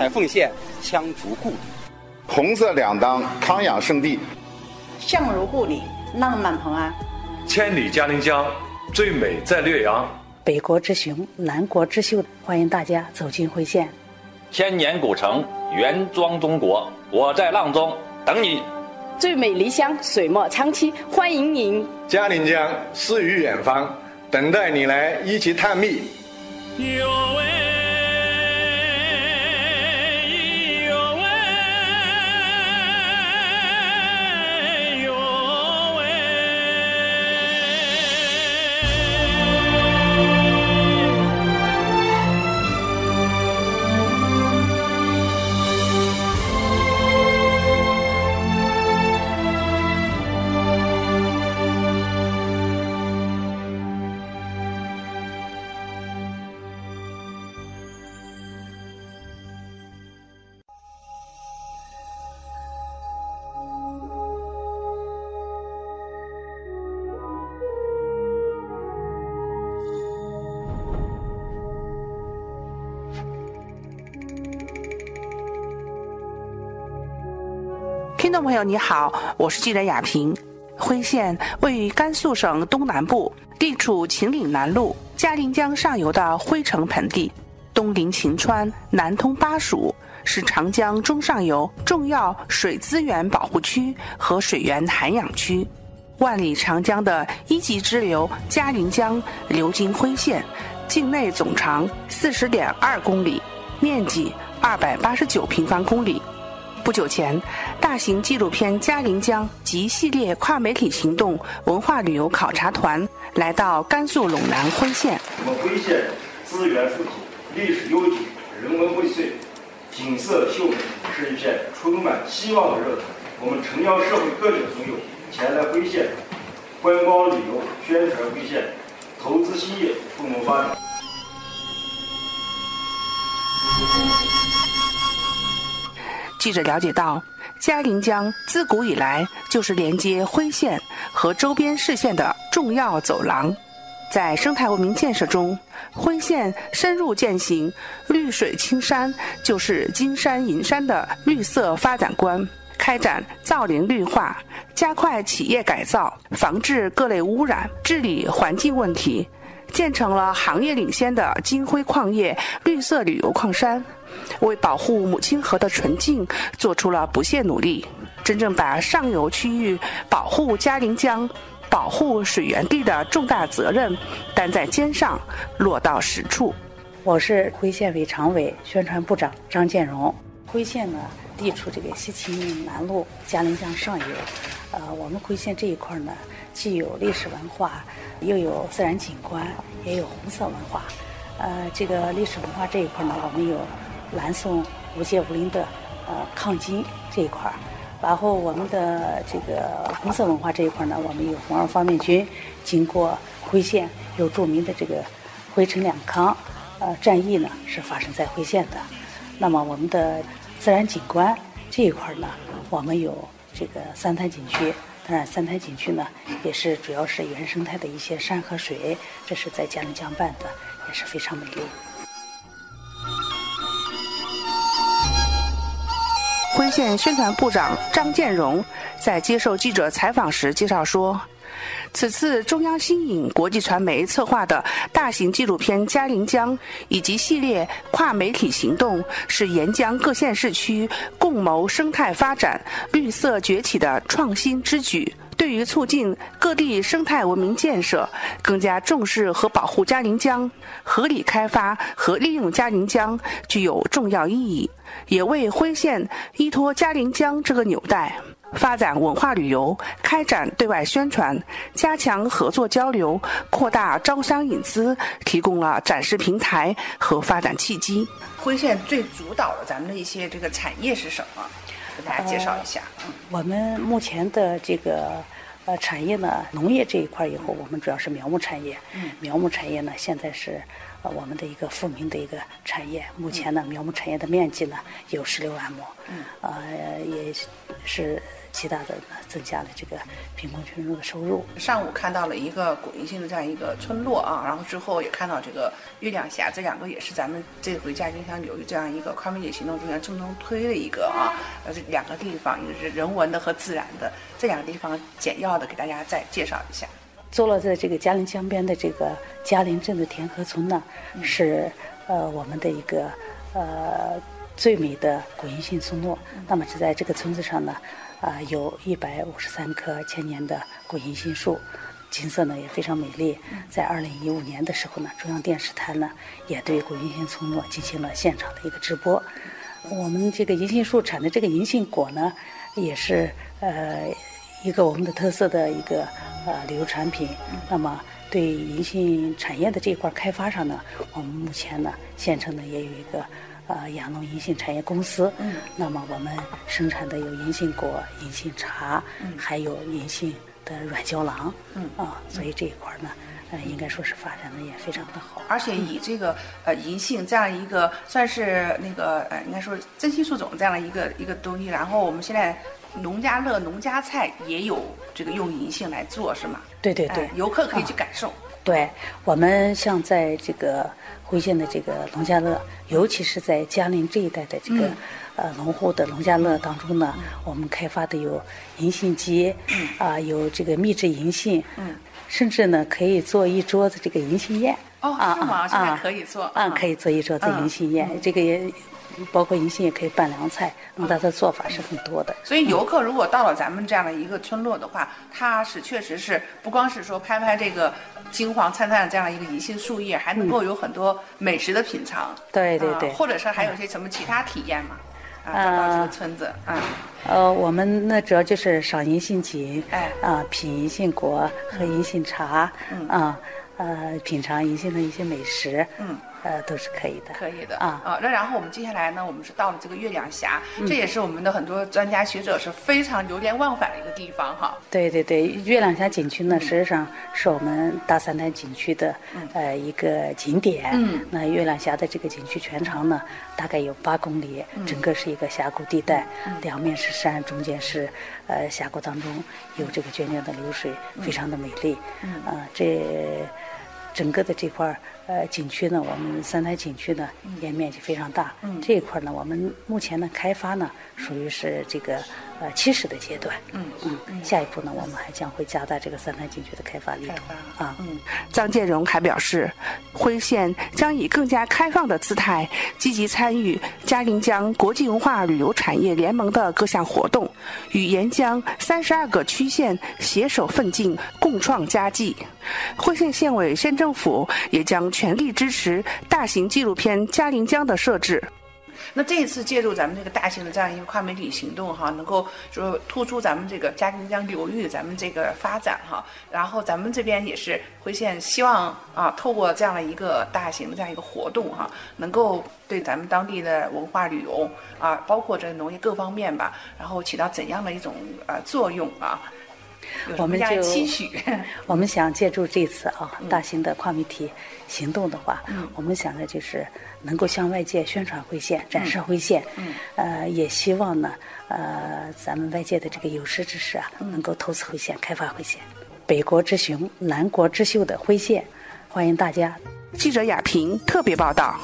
彩凤县羌族故里，红色两当康养圣地，相如故里浪漫蓬安，千里嘉陵江最美在略阳，北国之雄南国之秀，欢迎大家走进辉县。千年古城原装中国，我在阆中等你。最美离乡水墨长期，欢迎您。嘉陵江诗与远方，等待你来一起探秘。听众朋友，你好，我是记者雅萍。辉县位于甘肃省东南部，地处秦岭南麓、嘉陵江上游的辉城盆地，东临秦川，南通巴蜀，是长江中上游重要水资源保护区和水源涵养区。万里长江的一级支流嘉陵江流经辉县，境内总长四十点二公里，面积二百八十九平方公里。不久前，大型纪录片《嘉陵江》及系列跨媒体行动文化旅游考察团来到甘肃陇南辉县。我们辉县资源富足，历史悠久，人文荟萃，景色秀美，是一片充满希望的热土。我们诚邀社会各界朋友前来辉县观光旅游，宣传辉县，投资兴业，共谋发展。记者了解到，嘉陵江自古以来就是连接辉县和周边市县的重要走廊。在生态文明建设中，辉县深入践行“绿水青山就是金山银山”的绿色发展观，开展造林绿化，加快企业改造，防治各类污染，治理环境问题。建成了行业领先的金辉矿业绿色旅游矿山，为保护母亲河的纯净做出了不懈努力，真正把上游区域保护嘉陵江、保护水源地的重大责任担在肩上，落到实处。我是辉县委常委、宣传部长张建荣。辉县呢，地处这个西秦岭南麓、嘉陵江上游，呃，我们辉县这一块呢，既有历史文化。又有自然景观，也有红色文化。呃，这个历史文化这一块呢，我们有南宋吴界吴林的呃抗金这一块儿。然后我们的这个红色文化这一块呢，我们有红二方面军经过辉县，有著名的这个辉城两康呃战役呢，是发生在辉县的。那么我们的自然景观这一块呢，我们有这个三滩景区。当然，三台景区呢，也是主要是原生态的一些山和水，这是在嘉陵江畔的，也是非常美丽。徽县宣传部长张建荣在接受记者采访时介绍说。此次中央新影国际传媒策划的大型纪录片《嘉陵江》以及系列跨媒体行动，是沿江各县市区共谋生态发展、绿色崛起的创新之举，对于促进各地生态文明建设、更加重视和保护嘉陵江、合理开发和利用嘉陵江具有重要意义，也为辉县依托嘉陵江这个纽带。发展文化旅游，开展对外宣传，加强合作交流，扩大招商引资，提供了展示平台和发展契机。辉县最主导的咱们的一些这个产业是什么？给大家介绍一下。我们目前的这个呃产业呢，农业这一块以后，我们主要是苗木产业。嗯。苗木产业呢，现在是呃我们的一个富民的一个产业。目前呢，苗木产业的面积呢有十六万亩。嗯。呃，也是。极大的增加了这个贫困群众的收入。上午看到了一个古银杏的这样一个村落啊，然后之后也看到这个月亮峡，这两个也是咱们这回嘉陵江流域这样一个跨媒体行动中间重中推的一个啊，呃，这两个地方一个是人文的和自然的，这两个地方简要的给大家再介绍一下。坐落在这个嘉陵江边的这个嘉陵镇的田河村呢，是呃我们的一个呃最美的古银杏村落。那么是在这个村子上呢，啊有一百五十三棵千年的古银杏树，景色呢也非常美丽。在二零一五年的时候呢，中央电视台呢也对古银杏村落进行了现场的一个直播。我们这个银杏树产的这个银杏果呢，也是呃一个我们的特色的一个。呃，旅游产品，那么对银杏产业的这一块开发上呢，我们目前呢，县城呢也有一个呃雅农银杏产业公司。嗯。那么我们生产的有银杏果、银杏茶，嗯，还有银杏的软胶囊。嗯。啊，所以这一块呢，呃，应该说是发展的也非常的好。而且以这个呃银杏这样一个算是那个呃，应该说珍稀树种这样的一个一个东西，然后我们现在。农家乐、农家菜也有这个用银杏来做，是吗？对对对，游客可以去感受。对我们像在这个辉县的这个农家乐，尤其是在嘉陵这一带的这个呃农户的农家乐当中呢，我们开发的有银杏鸡，啊，有这个秘制银杏，嗯，甚至呢可以做一桌子这个银杏宴。哦，是吗？现在可以做。嗯，可以做一桌子银杏宴，这个也。包括银杏也可以拌凉菜，那么它的做法是很多的。所以游客如果到了咱们这样的一个村落的话，他是确实是不光是说拍拍这个金黄灿灿的这样的一个银杏树叶，还能够有很多美食的品尝。对对对，或者是还有一些什么其他体验嘛？啊，到这个村子啊。呃，我们那主要就是赏银杏景，哎，啊，品银杏果，喝银杏茶，嗯啊，呃，品尝银杏的一些美食，嗯。呃，都是可以的，可以的啊啊！那然后我们接下来呢，我们是到了这个月亮峡，这也是我们的很多专家学者是非常流连忘返的一个地方哈。对对对，月亮峡景区呢，实际上是我们大三潭景区的呃一个景点。嗯。那月亮峡的这个景区全长呢，大概有八公里，整个是一个峡谷地带，两面是山，中间是呃峡谷当中有这个涓涓的流水，非常的美丽。嗯。啊，这。整个的这块呃景区呢，我们三台景区呢也面积非常大。嗯，这一块呢，我们目前呢开发呢属于是这个呃起始的阶段。嗯嗯，下一步呢，我们还将会加大这个三台景区的开发力度。啊，嗯，张建荣还表示，辉县将以更加开放的姿态，积极参与嘉陵江国际文化旅游产业联盟的各项活动，与沿江三十二个区县携手奋进，共创佳绩。辉县县委、县政府也将全力支持大型纪录片《嘉陵江》的设置。那这一次借助咱们这个大型的这样一个跨媒体行动哈，能够说突出咱们这个嘉陵江流域咱们这个发展哈。然后咱们这边也是辉县希望啊，透过这样的一个大型的这样一个活动哈，能够对咱们当地的文化旅游啊，包括这农业各方面吧，然后起到怎样的一种呃作用啊？我们就期许，我们想借助这次啊大型的跨媒体行动的话，我们想着就是能够向外界宣传辉县，展示辉县，嗯。呃，也希望呢，呃，咱们外界的这个有识之士啊，能够投资辉县，开发辉县，北国之雄，南国之秀的辉县，欢迎大家。记者亚平特别报道。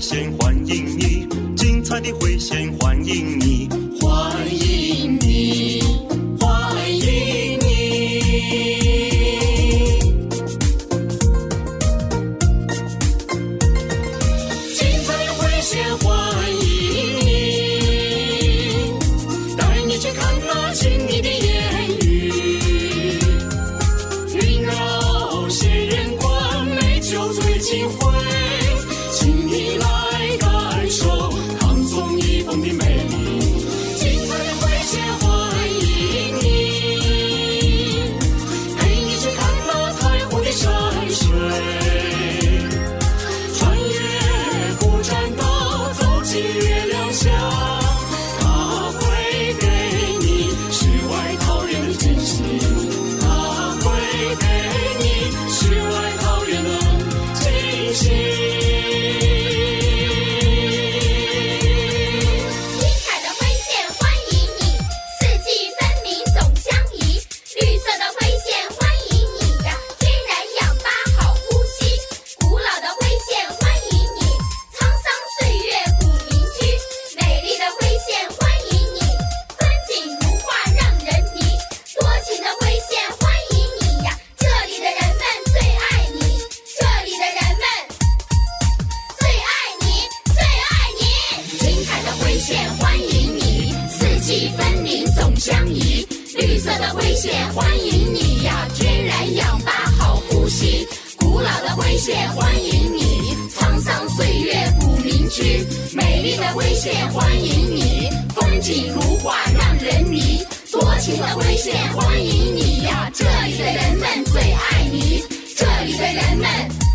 鲜花。美丽的威县欢迎你，风景如画让人迷。多情的威县欢迎你呀，这里的人们最爱你，这里的人们。